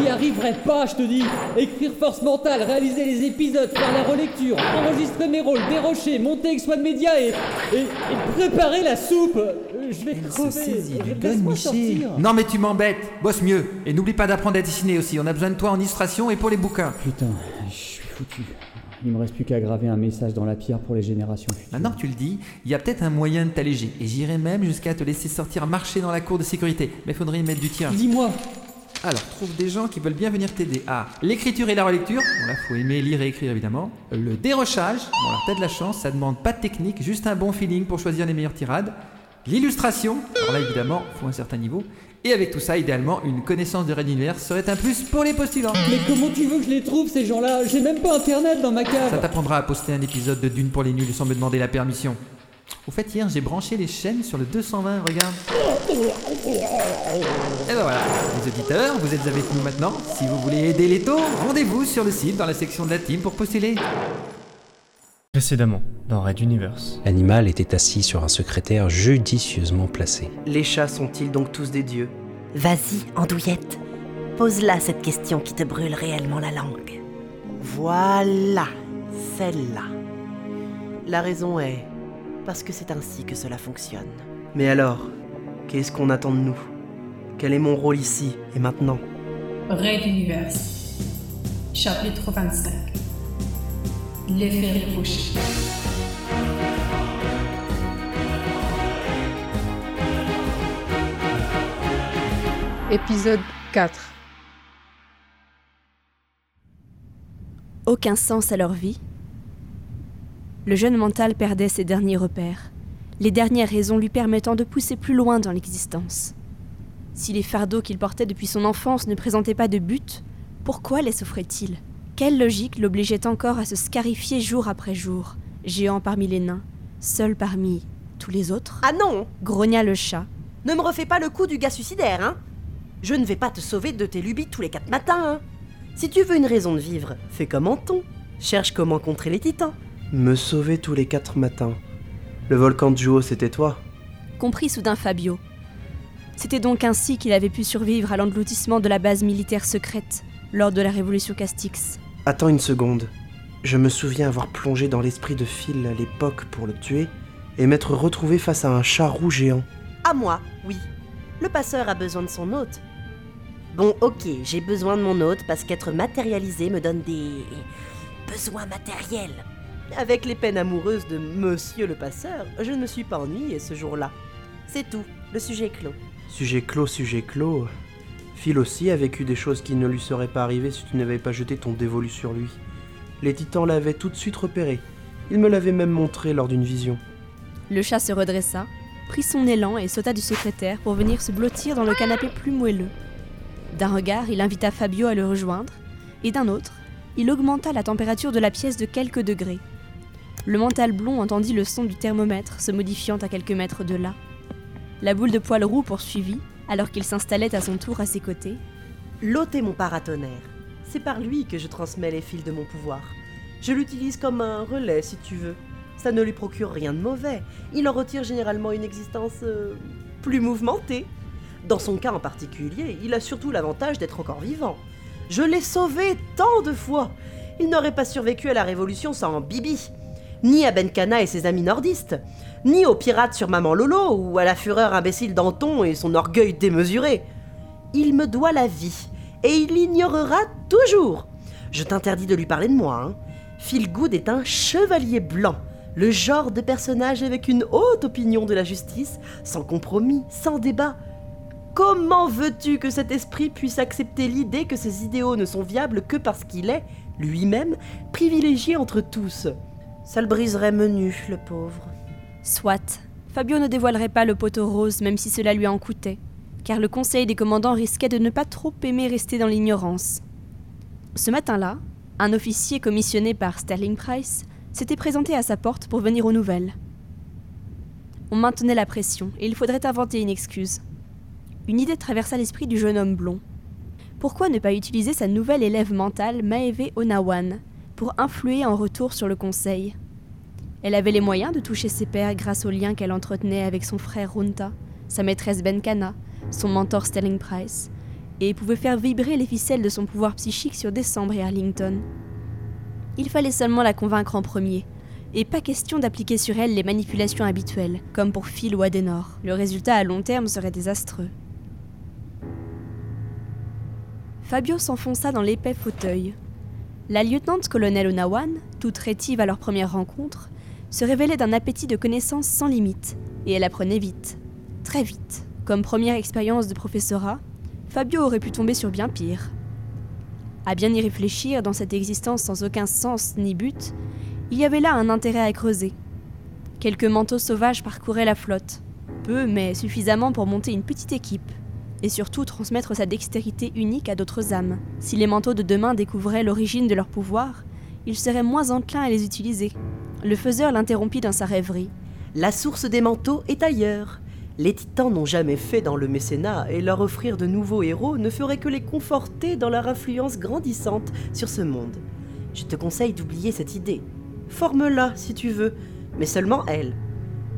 J'y arriverai pas, je te dis. Écrire force mentale, réaliser les épisodes, faire la relecture, enregistrer mes rôles, dérocher, monter avec Swan Media et, et, et préparer la soupe. Euh, Je vais Elle se crever. saisit du gun. Non mais tu m'embêtes, bosse mieux. Et n'oublie pas d'apprendre à dessiner aussi, on a besoin de toi en illustration et pour les bouquins. Putain, je suis foutu. Il me reste plus qu'à graver un message dans la pierre pour les générations futures. Maintenant que tu le dis, il y a peut-être un moyen de t'alléger. Et j'irai même jusqu'à te laisser sortir marcher dans la cour de sécurité. Mais faudrait y mettre du tien. Dis-moi, Alors, trouve des gens qui veulent bien venir t'aider. Ah, l'écriture et la relecture. Bon là, faut aimer lire et écrire évidemment. Le dérochage. Bon alors, t'as de la chance, ça demande pas de technique, juste un bon feeling pour choisir les meilleures tirades. L'illustration. Alors là, évidemment, faut un certain niveau. Et avec tout ça, idéalement, une connaissance de Red Universe serait un plus pour les postulants. mais comment tu veux que je les trouve ces gens-là? J'ai même pas internet dans ma Ça cave. t'apprendra à poster un épisode de Dune pour les nuls sans me demander la permission. Au fait, hier, j'ai branché les chaînes sur le 220, regarde. Et ben voilà, les auditeurs, vous êtes avec nous maintenant. Si vous voulez aider les taux, rendez-vous sur le site dans la section de la team pour postuler. Précédemment, dans Red Universe. L'animal était assis sur un secrétaire judicieusement placé. Les chats sont-ils donc tous des dieux? Vas-y, Andouillette, pose-la cette question qui te brûle réellement la langue. Voilà, celle-là. La raison est parce que c'est ainsi que cela fonctionne. Mais alors, qu'est-ce qu'on attend de nous? Quel est mon rôle ici et maintenant? Raid Univers. Chapitre 25. L'effet ricochet. Épisode 4. aucun sens à leur vie. Le jeune mental perdait ses derniers repères, les dernières raisons lui permettant de pousser plus loin dans l'existence. Si les fardeaux qu'il portait depuis son enfance ne présentaient pas de but, pourquoi les souffrait-il Quelle logique l'obligeait encore à se scarifier jour après jour, géant parmi les nains, seul parmi tous les autres? Ah non Grogna le chat. Ne me refais pas le coup du gars suicidaire, hein Je ne vais pas te sauver de tes lubies tous les quatre matins, hein Si tu veux une raison de vivre, fais comme Anton. Cherche comment contrer les titans. Me sauver tous les quatre matins. Le volcan de Juo, c'était toi comprit soudain Fabio. C'était donc ainsi qu'il avait pu survivre à l'engloutissement de la base militaire secrète lors de la révolution Castix. Attends une seconde. Je me souviens avoir plongé dans l'esprit de Phil à l'époque pour le tuer et m'être retrouvé face à un chat roux géant. À moi, oui. Le passeur a besoin de son hôte. Bon, ok, j'ai besoin de mon hôte parce qu'être matérialisé me donne des besoins matériels. Avec les peines amoureuses de Monsieur le passeur, je ne me suis pas ennuyé ce jour-là. C'est tout, le sujet est clos. Sujet clos, sujet clos. Phil aussi a vécu des choses qui ne lui seraient pas arrivées si tu n'avais pas jeté ton dévolu sur lui. Les titans l'avaient tout de suite repéré. Il me l'avait même montré lors d'une vision. Le chat se redressa, prit son élan et sauta du secrétaire pour venir se blottir dans le canapé plus moelleux. D'un regard, il invita Fabio à le rejoindre, et d'un autre, il augmenta la température de la pièce de quelques degrés. Le mental blond entendit le son du thermomètre se modifiant à quelques mètres de là. La boule de poil roux poursuivit, alors qu'il s'installait à son tour à ses côtés. L'hôte mon paratonnerre. C'est par lui que je transmets les fils de mon pouvoir. Je l'utilise comme un relais, si tu veux. Ça ne lui procure rien de mauvais. Il en retire généralement une existence euh, plus mouvementée. Dans son cas en particulier, il a surtout l'avantage d'être encore vivant. Je l'ai sauvé tant de fois. Il n'aurait pas survécu à la Révolution sans Bibi, ni à Benkana et ses amis nordistes, ni aux pirates sur Maman Lolo ou à la fureur imbécile d'Anton et son orgueil démesuré. Il me doit la vie, et il l'ignorera toujours. Je t'interdis de lui parler de moi. Hein. Phil Good est un chevalier blanc, le genre de personnage avec une haute opinion de la justice, sans compromis, sans débat. Comment veux-tu que cet esprit puisse accepter l'idée que ses idéaux ne sont viables que parce qu'il est, lui-même, privilégié entre tous? Ça le briserait menu, le pauvre. Soit, Fabio ne dévoilerait pas le poteau rose même si cela lui en coûtait, car le conseil des commandants risquait de ne pas trop aimer rester dans l'ignorance. Ce matin-là, un officier commissionné par Sterling Price s'était présenté à sa porte pour venir aux nouvelles. On maintenait la pression et il faudrait inventer une excuse. Une idée traversa l'esprit du jeune homme blond. Pourquoi ne pas utiliser sa nouvelle élève mentale, Maeve Onawan, pour influer en retour sur le conseil Elle avait les moyens de toucher ses pairs grâce aux liens qu'elle entretenait avec son frère Runta, sa maîtresse Benkana, son mentor Sterling Price, et pouvait faire vibrer les ficelles de son pouvoir psychique sur Décembre et Arlington. Il fallait seulement la convaincre en premier, et pas question d'appliquer sur elle les manipulations habituelles, comme pour Phil ou Adenor. Le résultat à long terme serait désastreux. Fabio s'enfonça dans l'épais fauteuil. La lieutenant-colonel Onawan, toute rétive à leur première rencontre, se révélait d'un appétit de connaissances sans limite, et elle apprenait vite, très vite. Comme première expérience de professorat, Fabio aurait pu tomber sur bien pire. À bien y réfléchir, dans cette existence sans aucun sens ni but, il y avait là un intérêt à creuser. Quelques manteaux sauvages parcouraient la flotte, peu mais suffisamment pour monter une petite équipe, et surtout transmettre sa dextérité unique à d'autres âmes. Si les manteaux de demain découvraient l'origine de leur pouvoir, ils seraient moins enclins à les utiliser. Le faiseur l'interrompit dans sa rêverie. La source des manteaux est ailleurs. Les titans n'ont jamais fait dans le mécénat et leur offrir de nouveaux héros ne ferait que les conforter dans leur influence grandissante sur ce monde. Je te conseille d'oublier cette idée. Forme-la si tu veux, mais seulement elle.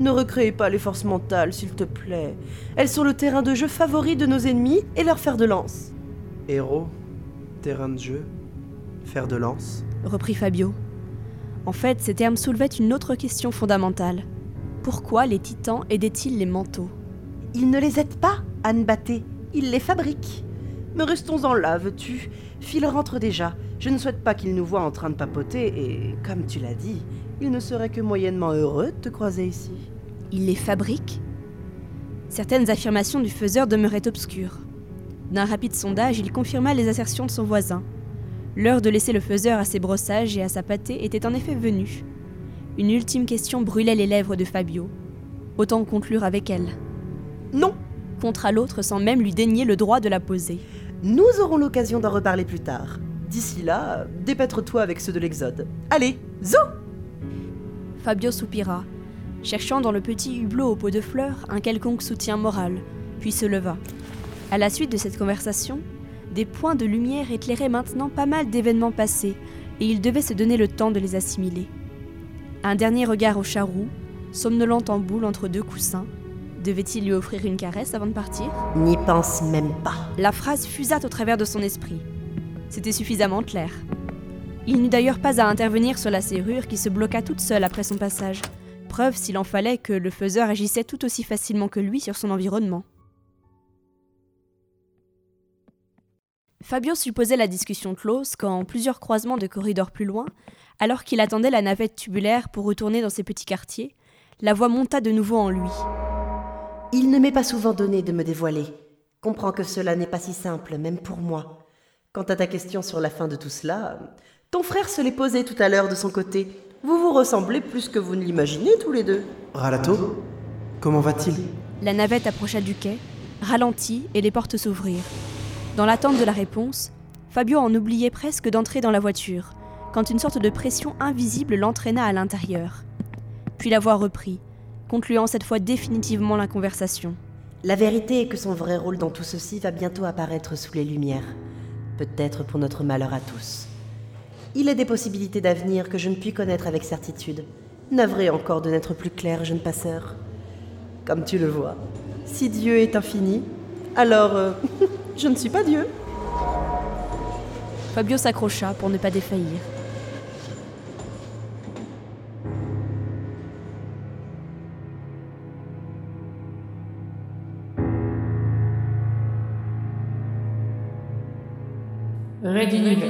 Ne recréez pas les forces mentales, s'il te plaît. Elles sont le terrain de jeu favori de nos ennemis et leur fer de lance. Héros, terrain de jeu, fer de lance. reprit Fabio. En fait, ces termes soulevaient une autre question fondamentale. Pourquoi les titans aidaient-ils les manteaux? Ils ne les aident pas, Anne Batté. Ils les fabriquent. Mais restons-en là, veux-tu? Phil rentre déjà. Je ne souhaite pas qu'il nous voie en train de papoter et, comme tu l'as dit, il ne serait que moyennement heureux de te croiser ici. Ils les fabriquent Certaines affirmations du faiseur demeuraient obscures. D'un rapide sondage, il confirma les assertions de son voisin. L'heure de laisser le faiseur à ses brossages et à sa pâtée était en effet venue. Une ultime question brûlait les lèvres de Fabio. Autant conclure avec elle. Non Contre l'autre sans même lui dénier le droit de la poser. Nous aurons l'occasion d'en reparler plus tard. D'ici là, dépêtre-toi avec ceux de l'Exode. Allez, zou Fabio soupira, cherchant dans le petit hublot au pot de fleurs un quelconque soutien moral, puis se leva. À la suite de cette conversation, des points de lumière éclairaient maintenant pas mal d'événements passés, et il devait se donner le temps de les assimiler. Un dernier regard au charroux, somnolent en boule entre deux coussins. Devait-il lui offrir une caresse avant de partir? N'y pense même pas. La phrase fusa au travers de son esprit. C'était suffisamment clair. Il n'eut d'ailleurs pas à intervenir sur la serrure qui se bloqua toute seule après son passage, preuve s'il en fallait que le faiseur agissait tout aussi facilement que lui sur son environnement. Fabio supposait la discussion close quand, plusieurs croisements de corridors plus loin, alors qu'il attendait la navette tubulaire pour retourner dans ses petits quartiers, la voix monta de nouveau en lui. Il ne m'est pas souvent donné de me dévoiler. Comprends que cela n'est pas si simple, même pour moi. Quant à ta question sur la fin de tout cela, ton frère se l'est posé tout à l'heure de son côté. Vous vous ressemblez plus que vous ne l'imaginez tous les deux. Ralato Comment va-t-il? La navette approcha du quai, ralentit et les portes s'ouvrirent. Dans l'attente de la réponse, Fabio en oubliait presque d'entrer dans la voiture, quand une sorte de pression invisible l'entraîna à l'intérieur. Puis la voix reprit, concluant cette fois définitivement la conversation. La vérité est que son vrai rôle dans tout ceci va bientôt apparaître sous les lumières. Peut-être pour notre malheur à tous. Il est des possibilités d'avenir que je ne puis connaître avec certitude. Navré encore de n'être plus clair, jeune passeur. Comme tu le vois, si Dieu est infini, alors euh, je ne suis pas Dieu. Fabio s'accrocha pour ne pas défaillir. Universe.